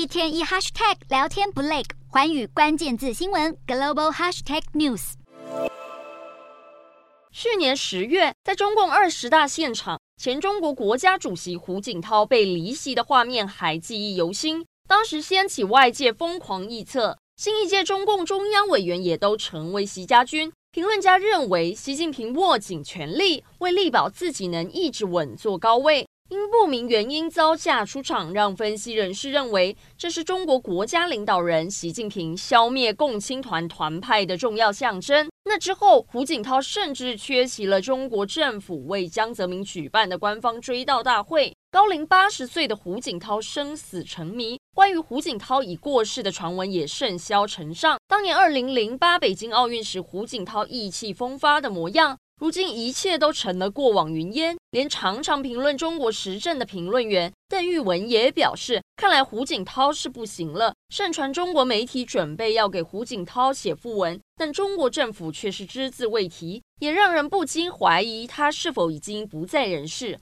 一天一 hashtag 聊天不累，寰宇关键字新闻 global hashtag news。去年十月，在中共二十大现场，前中国国家主席胡锦涛被离席的画面还记忆犹新。当时掀起外界疯狂臆测，新一届中共中央委员也都成为习家军。评论家认为，习近平握紧权力，为力保自己能一直稳坐高位。因不明原因遭架出场，让分析人士认为这是中国国家领导人习近平消灭共青团团派的重要象征。那之后，胡锦涛甚至缺席了中国政府为江泽民举办的官方追悼大会。高龄八十岁的胡锦涛生死成谜，关于胡锦涛已过世的传闻也甚嚣尘上。当年二零零八北京奥运时，胡锦涛意气风发的模样。如今一切都成了过往云烟，连常常评论中国时政的评论员邓玉文也表示，看来胡锦涛是不行了。盛传中国媒体准备要给胡锦涛写副文，但中国政府却是只字未提，也让人不禁怀疑他是否已经不在人世。